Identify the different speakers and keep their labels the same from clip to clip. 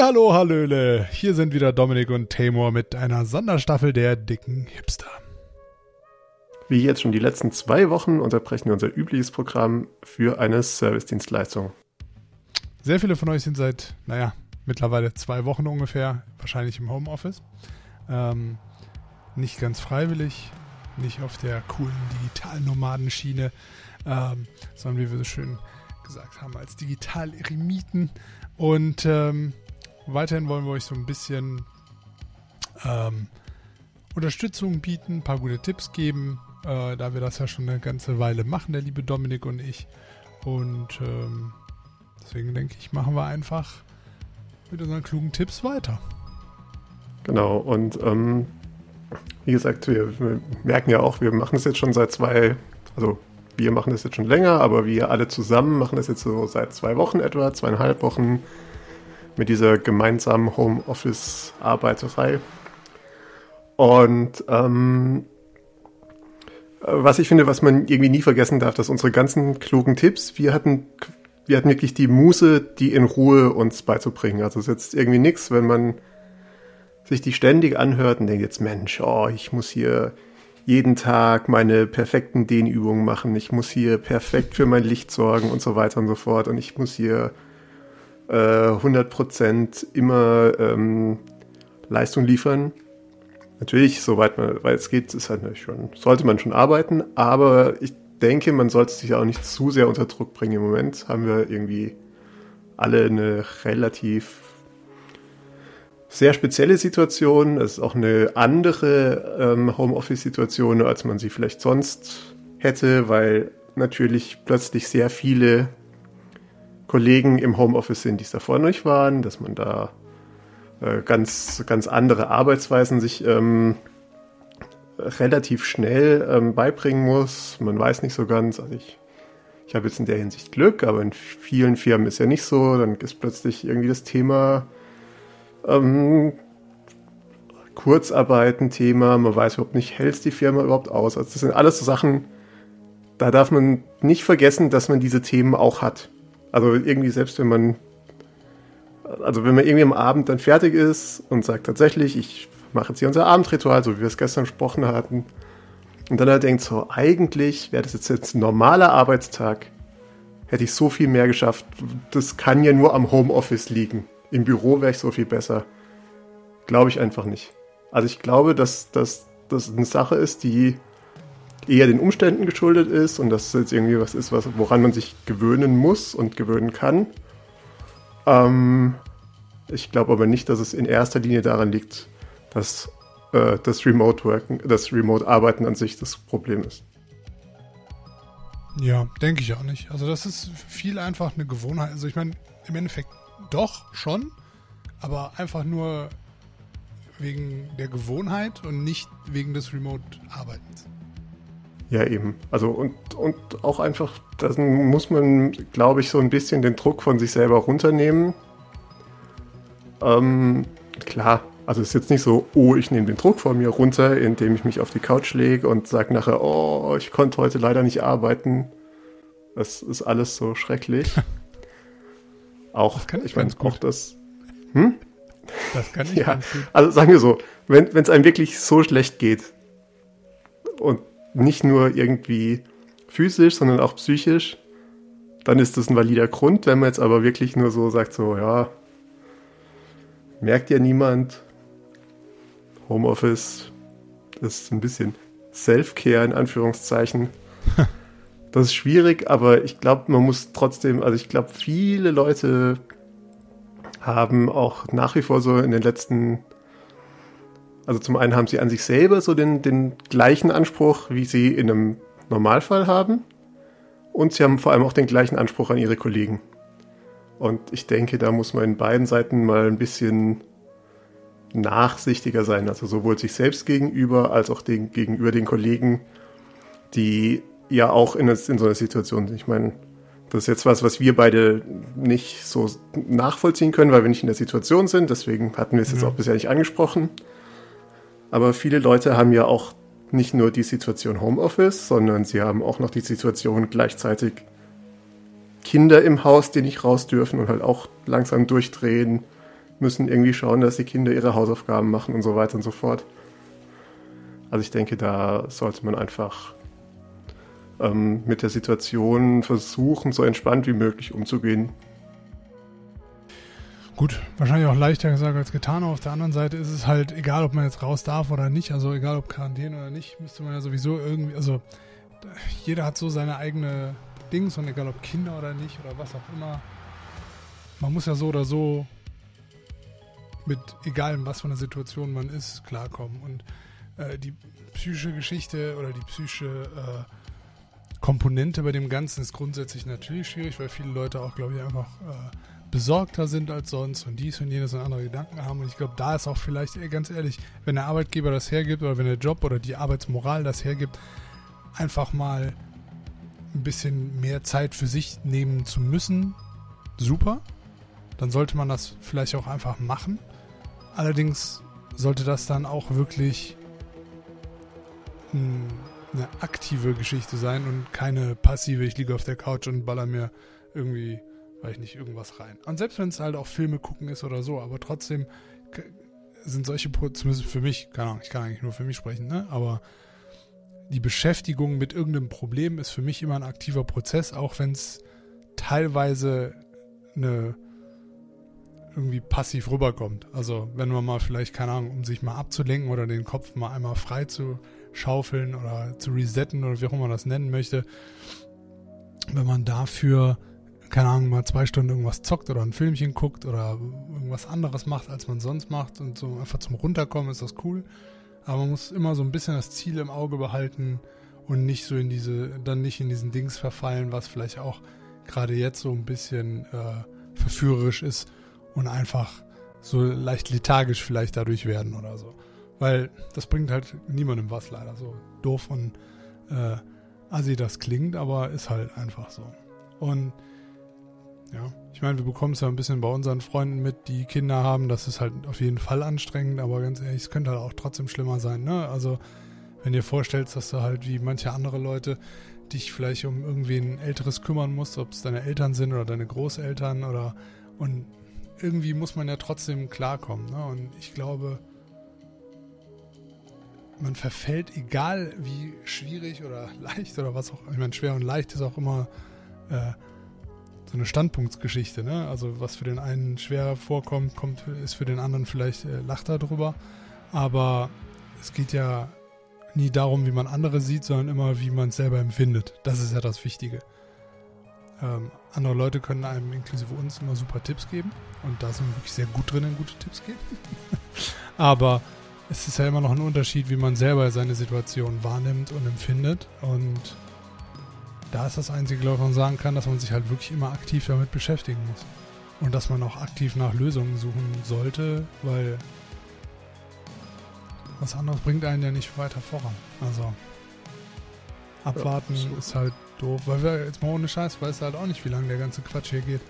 Speaker 1: Hallo, Hallöle. Hier sind wieder Dominik und Tamor mit einer Sonderstaffel der dicken Hipster.
Speaker 2: Wie jetzt schon die letzten zwei Wochen unterbrechen wir unser übliches Programm für eine Servicedienstleistung.
Speaker 1: Sehr viele von euch sind seit, naja, mittlerweile zwei Wochen ungefähr, wahrscheinlich im Homeoffice. Ähm, nicht ganz freiwillig, nicht auf der coolen digitalen Nomadenschiene, ähm, sondern wie wir so schön gesagt haben, als Digital-Eremiten. Und ähm, weiterhin wollen wir euch so ein bisschen ähm, Unterstützung bieten, ein paar gute Tipps geben, äh, da wir das ja schon eine ganze Weile machen, der liebe Dominik und ich. Und ähm, deswegen denke ich, machen wir einfach mit unseren klugen Tipps weiter.
Speaker 2: Genau, und ähm, wie gesagt, wir, wir, merken ja auch, wir machen es jetzt schon seit zwei, also wir machen das jetzt schon länger, aber wir alle zusammen machen das jetzt so seit zwei Wochen etwa, zweieinhalb Wochen mit dieser gemeinsamen Homeoffice-Arbeiterei. Und ähm, was ich finde, was man irgendwie nie vergessen darf, dass unsere ganzen klugen Tipps, wir hatten, wir hatten wirklich die Muße, die in Ruhe uns beizubringen. Also es ist jetzt irgendwie nichts, wenn man sich die ständig anhört und denkt jetzt, Mensch, oh, ich muss hier jeden Tag meine perfekten Dehnübungen machen, ich muss hier perfekt für mein Licht sorgen und so weiter und so fort und ich muss hier äh, 100% immer ähm, Leistung liefern. Natürlich, soweit man, weil es geht, ist halt schon, sollte man schon arbeiten, aber ich denke, man sollte sich auch nicht zu sehr unter Druck bringen. Im Moment haben wir irgendwie alle eine relativ sehr spezielle Situation. Es ist auch eine andere ähm, Homeoffice-Situation, als man sie vielleicht sonst hätte, weil natürlich plötzlich sehr viele Kollegen im Homeoffice sind, die es davor nicht waren, dass man da äh, ganz, ganz andere Arbeitsweisen sich ähm, relativ schnell ähm, beibringen muss. Man weiß nicht so ganz, also ich, ich habe jetzt in der Hinsicht Glück, aber in vielen Firmen ist ja nicht so. Dann ist plötzlich irgendwie das Thema ähm, Kurzarbeiten-Thema, man weiß überhaupt nicht, hält die Firma überhaupt aus. Also das sind alles so Sachen, da darf man nicht vergessen, dass man diese Themen auch hat. Also irgendwie selbst wenn man, also wenn man irgendwie am Abend dann fertig ist und sagt tatsächlich, ich mache jetzt hier unser Abendritual, so wie wir es gestern besprochen hatten, und dann halt denkt so, eigentlich wäre das jetzt, jetzt ein normaler Arbeitstag, hätte ich so viel mehr geschafft. Das kann ja nur am Homeoffice liegen im Büro wäre ich so viel besser. Glaube ich einfach nicht. Also ich glaube, dass das eine Sache ist, die eher den Umständen geschuldet ist und dass es jetzt irgendwie was ist, was, woran man sich gewöhnen muss und gewöhnen kann. Ähm, ich glaube aber nicht, dass es in erster Linie daran liegt, dass äh, das Remote Worken, das Remote Arbeiten an sich das Problem ist.
Speaker 1: Ja, denke ich auch nicht. Also das ist viel einfach eine Gewohnheit. Also ich meine, im Endeffekt doch, schon. Aber einfach nur wegen der Gewohnheit und nicht wegen des Remote-Arbeitens.
Speaker 2: Ja, eben. Also und, und auch einfach, da muss man, glaube ich, so ein bisschen den Druck von sich selber runternehmen. Ähm, klar, also es ist jetzt nicht so, oh, ich nehme den Druck von mir runter, indem ich mich auf die Couch lege und sage nachher, oh, ich konnte heute leider nicht arbeiten. Das ist alles so schrecklich. Auch, das kann ich, ich meine, auch das. Hm?
Speaker 1: Das kann ich ja,
Speaker 2: Also sagen wir so, wenn es einem wirklich so schlecht geht und nicht nur irgendwie physisch, sondern auch psychisch, dann ist das ein valider Grund. Wenn man jetzt aber wirklich nur so sagt, so, ja, merkt ja niemand, Homeoffice ist ein bisschen Self-Care in Anführungszeichen. Das ist schwierig, aber ich glaube, man muss trotzdem, also ich glaube, viele Leute haben auch nach wie vor so in den letzten, also zum einen haben sie an sich selber so den, den gleichen Anspruch, wie sie in einem Normalfall haben. Und sie haben vor allem auch den gleichen Anspruch an ihre Kollegen. Und ich denke, da muss man in beiden Seiten mal ein bisschen nachsichtiger sein. Also sowohl sich selbst gegenüber als auch den, gegenüber den Kollegen, die ja auch in, in so einer Situation. Ich meine, das ist jetzt was, was wir beide nicht so nachvollziehen können, weil wir nicht in der Situation sind. Deswegen hatten wir es ja. jetzt auch bisher nicht angesprochen. Aber viele Leute haben ja auch nicht nur die Situation Homeoffice, sondern sie haben auch noch die Situation gleichzeitig Kinder im Haus, die nicht raus dürfen und halt auch langsam durchdrehen. müssen irgendwie schauen, dass die Kinder ihre Hausaufgaben machen und so weiter und so fort. Also ich denke, da sollte man einfach ähm, mit der Situation versuchen, so entspannt wie möglich umzugehen.
Speaker 1: Gut, wahrscheinlich auch leichter gesagt als getan. Auf der anderen Seite ist es halt egal, ob man jetzt raus darf oder nicht. Also egal, ob Quarantäne oder nicht, müsste man ja sowieso irgendwie. Also jeder hat so seine eigene Dings und egal ob Kinder oder nicht oder was auch immer. Man muss ja so oder so mit egal in was für einer Situation man ist klarkommen. Und äh, die psychische Geschichte oder die psychische äh, Komponente bei dem Ganzen ist grundsätzlich natürlich schwierig, weil viele Leute auch, glaube ich, einfach äh, besorgter sind als sonst und dies und jenes und andere Gedanken haben. Und ich glaube, da ist auch vielleicht, ganz ehrlich, wenn der Arbeitgeber das hergibt oder wenn der Job oder die Arbeitsmoral das hergibt, einfach mal ein bisschen mehr Zeit für sich nehmen zu müssen, super. Dann sollte man das vielleicht auch einfach machen. Allerdings sollte das dann auch wirklich eine aktive Geschichte sein und keine passive, ich liege auf der Couch und baller mir irgendwie weil ich nicht irgendwas rein. Und selbst wenn es halt auch Filme gucken ist oder so, aber trotzdem sind solche, zumindest für mich, keine Ahnung, ich kann eigentlich nur für mich sprechen, ne? aber die Beschäftigung mit irgendeinem Problem ist für mich immer ein aktiver Prozess, auch wenn es teilweise eine irgendwie passiv rüberkommt. Also wenn man mal vielleicht, keine Ahnung, um sich mal abzulenken oder den Kopf mal einmal frei zu schaufeln oder zu resetten oder wie auch immer man das nennen möchte, wenn man dafür keine Ahnung, mal zwei Stunden irgendwas zockt oder ein Filmchen guckt oder irgendwas anderes macht, als man sonst macht und so einfach zum Runterkommen ist das cool. Aber man muss immer so ein bisschen das Ziel im Auge behalten und nicht so in diese, dann nicht in diesen Dings verfallen, was vielleicht auch gerade jetzt so ein bisschen äh, verführerisch ist und einfach so leicht lethargisch vielleicht dadurch werden oder so. Weil das bringt halt niemandem was leider so doof und äh, assi das klingt, aber ist halt einfach so. Und ja, ich meine, wir bekommen es ja ein bisschen bei unseren Freunden mit, die Kinder haben. Das ist halt auf jeden Fall anstrengend, aber ganz ehrlich, es könnte halt auch trotzdem schlimmer sein. Ne? Also, wenn dir vorstellst, dass du halt wie manche andere Leute dich vielleicht um irgendwie ein älteres kümmern musst, ob es deine Eltern sind oder deine Großeltern oder und irgendwie muss man ja trotzdem klarkommen. Ne? Und ich glaube, man verfällt, egal wie schwierig oder leicht oder was auch, ich meine, schwer und leicht ist auch immer äh, so eine Standpunktsgeschichte, ne? Also was für den einen schwer vorkommt, kommt, ist für den anderen vielleicht äh, lacht er drüber. Aber es geht ja nie darum, wie man andere sieht, sondern immer, wie man es selber empfindet. Das ist ja das Wichtige. Ähm, andere Leute können einem, inklusive uns, immer super Tipps geben. Und da sind wir wirklich sehr gut drin, in gute Tipps geben. Aber es ist ja immer noch ein Unterschied, wie man selber seine Situation wahrnimmt und empfindet. Und da ist das Einzige, was man sagen kann, dass man sich halt wirklich immer aktiv damit beschäftigen muss. Und dass man auch aktiv nach Lösungen suchen sollte, weil was anderes bringt einen ja nicht weiter voran. Also abwarten ja, ist halt doof, weil wir jetzt mal ohne Scheiß weiß halt auch nicht, wie lange der ganze Quatsch hier geht.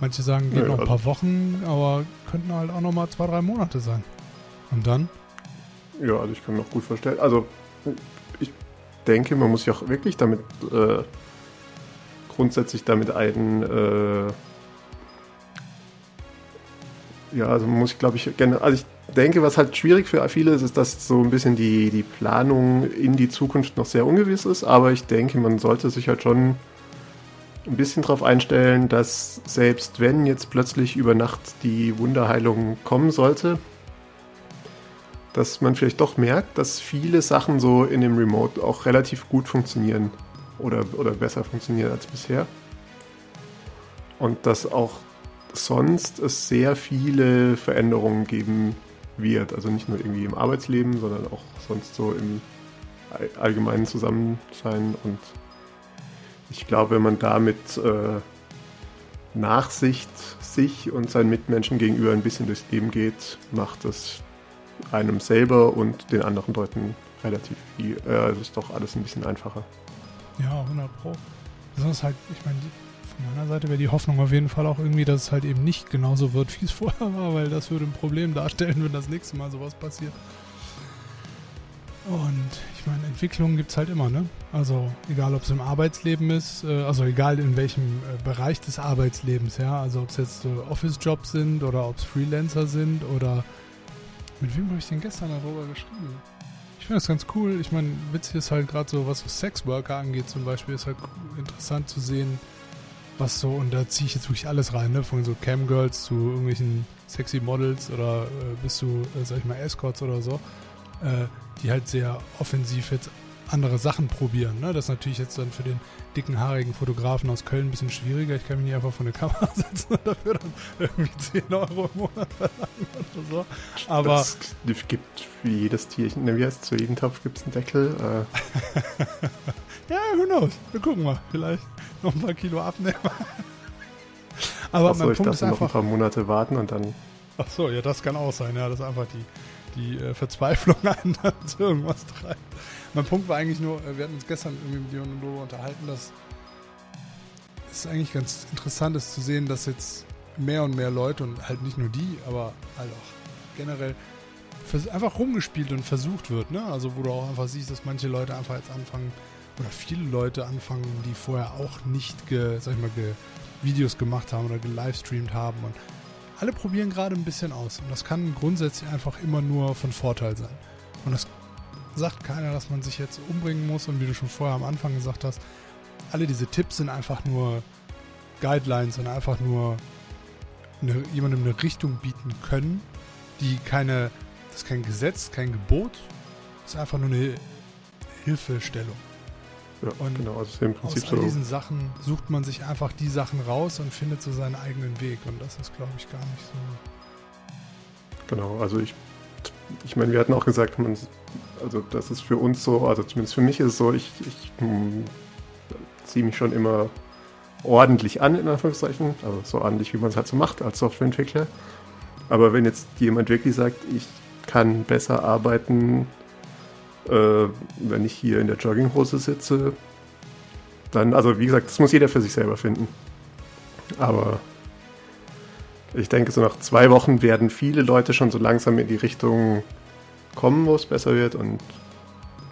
Speaker 1: Manche sagen, geht ja, noch ein paar also Wochen, aber könnten halt auch noch mal zwei, drei Monate sein. Und dann?
Speaker 2: Ja, also ich kann mir auch gut vorstellen. Also denke, man muss sich auch wirklich damit äh, grundsätzlich damit ein äh, ja, also muss, glaube ich, gerne, also ich denke, was halt schwierig für viele ist, ist, dass so ein bisschen die, die Planung in die Zukunft noch sehr ungewiss ist, aber ich denke, man sollte sich halt schon ein bisschen darauf einstellen, dass selbst wenn jetzt plötzlich über Nacht die Wunderheilung kommen sollte, dass man vielleicht doch merkt, dass viele Sachen so in dem Remote auch relativ gut funktionieren oder, oder besser funktionieren als bisher. Und dass auch sonst es sehr viele Veränderungen geben wird. Also nicht nur irgendwie im Arbeitsleben, sondern auch sonst so im allgemeinen Zusammensein. Und ich glaube, wenn man da mit äh, Nachsicht sich und seinen Mitmenschen gegenüber ein bisschen durchs Leben geht, macht das einem selber und den anderen Leuten relativ viel. Äh, also ist doch alles ein bisschen einfacher.
Speaker 1: Ja, 100 Pro. Besonders halt, ich meine, von meiner Seite wäre die Hoffnung auf jeden Fall auch irgendwie, dass es halt eben nicht genauso wird, wie es vorher war, weil das würde ein Problem darstellen, wenn das nächste Mal sowas passiert. Und ich meine, Entwicklungen gibt es halt immer, ne? Also egal, ob es im Arbeitsleben ist, äh, also egal in welchem äh, Bereich des Arbeitslebens, ja. Also ob es jetzt so Office-Jobs sind oder ob es Freelancer sind oder mit wem habe ich denn gestern darüber geschrieben? Ich finde das ganz cool. Ich meine, witzig ist halt gerade so, was so Sexworker angeht zum Beispiel, ist halt interessant zu sehen, was so, und da ziehe ich jetzt wirklich alles rein, ne? Von so Camgirls zu irgendwelchen sexy Models oder äh, bis zu, äh, sag ich mal, Escorts oder so, äh, die halt sehr offensiv jetzt andere Sachen probieren. Ne? Das ist natürlich jetzt dann für den dicken, haarigen Fotografen aus Köln ein bisschen schwieriger. Ich kann mich nicht einfach vor eine Kamera setzen und dafür dann irgendwie 10 Euro im Monat verlangen oder so. Aber
Speaker 2: es gibt wie jedes Tierchen, ne, wie heißt zu jedem Topf gibt es einen Deckel.
Speaker 1: Äh. ja, who knows? Wir gucken mal. Vielleicht noch ein paar Kilo abnehmen.
Speaker 2: Aber Achso, mein Punkt ist einfach... noch ein paar Monate warten und dann...
Speaker 1: Ach so, ja, das kann auch sein. Ja, das ist einfach die die äh, Verzweiflung einen dann zu irgendwas treibt. Mein Punkt war eigentlich nur, äh, wir hatten uns gestern irgendwie mit Dion und Lolo unterhalten, dass es eigentlich ganz interessant ist zu sehen, dass jetzt mehr und mehr Leute und halt nicht nur die, aber halt auch generell einfach rumgespielt und versucht wird, ne? Also wo du auch einfach siehst, dass manche Leute einfach jetzt anfangen oder viele Leute anfangen, die vorher auch nicht ge, sag ich mal, ge Videos gemacht haben oder gelivestreamt haben und alle probieren gerade ein bisschen aus. Und das kann grundsätzlich einfach immer nur von Vorteil sein. Und das sagt keiner, dass man sich jetzt umbringen muss. Und wie du schon vorher am Anfang gesagt hast, alle diese Tipps sind einfach nur Guidelines und einfach nur eine, jemandem eine Richtung bieten können, die keine, das ist kein Gesetz, kein Gebot, das ist einfach nur eine Hilfestellung.
Speaker 2: Ja, und genau, also im Prinzip
Speaker 1: aus all diesen Sachen sucht man sich einfach die Sachen raus und findet so seinen eigenen Weg. Und das ist, glaube ich, gar nicht
Speaker 2: so. Genau, also ich, ich meine, wir hatten auch gesagt, man, also das ist für uns so, also zumindest für mich ist es so, ich, ich hm, ziehe mich schon immer ordentlich an, in Anführungszeichen, also so ordentlich, wie man es halt so macht als Softwareentwickler. Aber wenn jetzt jemand wirklich sagt, ich kann besser arbeiten, äh, wenn ich hier in der Jogginghose sitze, dann, also wie gesagt, das muss jeder für sich selber finden. Aber ich denke, so nach zwei Wochen werden viele Leute schon so langsam in die Richtung kommen, wo es besser wird und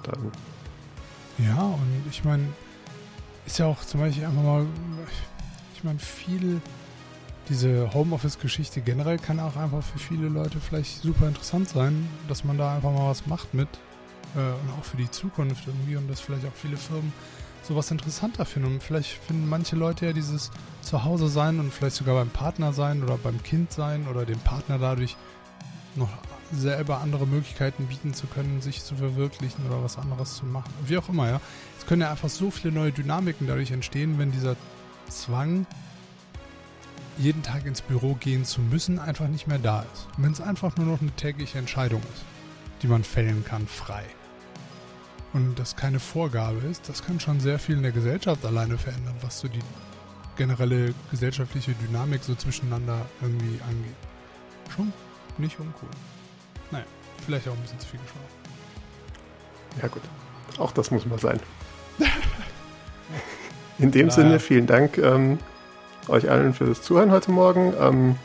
Speaker 2: dann.
Speaker 1: Ja, und ich meine, ist ja auch zum Beispiel einfach mal, ich meine, viel diese Homeoffice-Geschichte generell kann auch einfach für viele Leute vielleicht super interessant sein, dass man da einfach mal was macht mit äh, und auch für die Zukunft irgendwie und dass vielleicht auch viele Firmen sowas interessanter finden. Und vielleicht finden manche Leute ja dieses Zuhause sein und vielleicht sogar beim Partner sein oder beim Kind sein oder dem Partner dadurch noch selber andere Möglichkeiten bieten zu können, sich zu verwirklichen oder was anderes zu machen. Wie auch immer, ja. Es können ja einfach so viele neue Dynamiken dadurch entstehen, wenn dieser Zwang, jeden Tag ins Büro gehen zu müssen, einfach nicht mehr da ist. Wenn es einfach nur noch eine tägliche Entscheidung ist, die man fällen kann, frei und das keine Vorgabe ist, das kann schon sehr viel in der Gesellschaft alleine verändern, was so die generelle gesellschaftliche Dynamik so zwischeneinander irgendwie angeht. Schon nicht uncool. Naja, vielleicht auch ein bisschen zu viel geschaut.
Speaker 2: Ja gut, auch das muss mal sein. In dem naja. Sinne, vielen Dank ähm, euch allen fürs Zuhören heute Morgen. Ähm,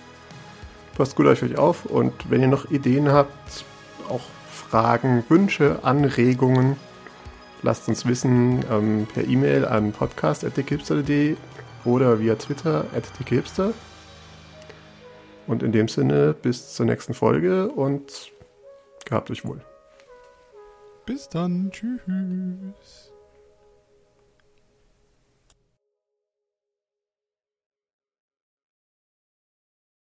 Speaker 2: passt gut auf euch auf und wenn ihr noch Ideen habt, auch Fragen, Wünsche, Anregungen, lasst uns wissen ähm, per E-Mail an podcast.dickehipster.de oder via Twitter at dickehipster. Und in dem Sinne, bis zur nächsten Folge und gehabt euch wohl.
Speaker 1: Bis dann. Tschüss.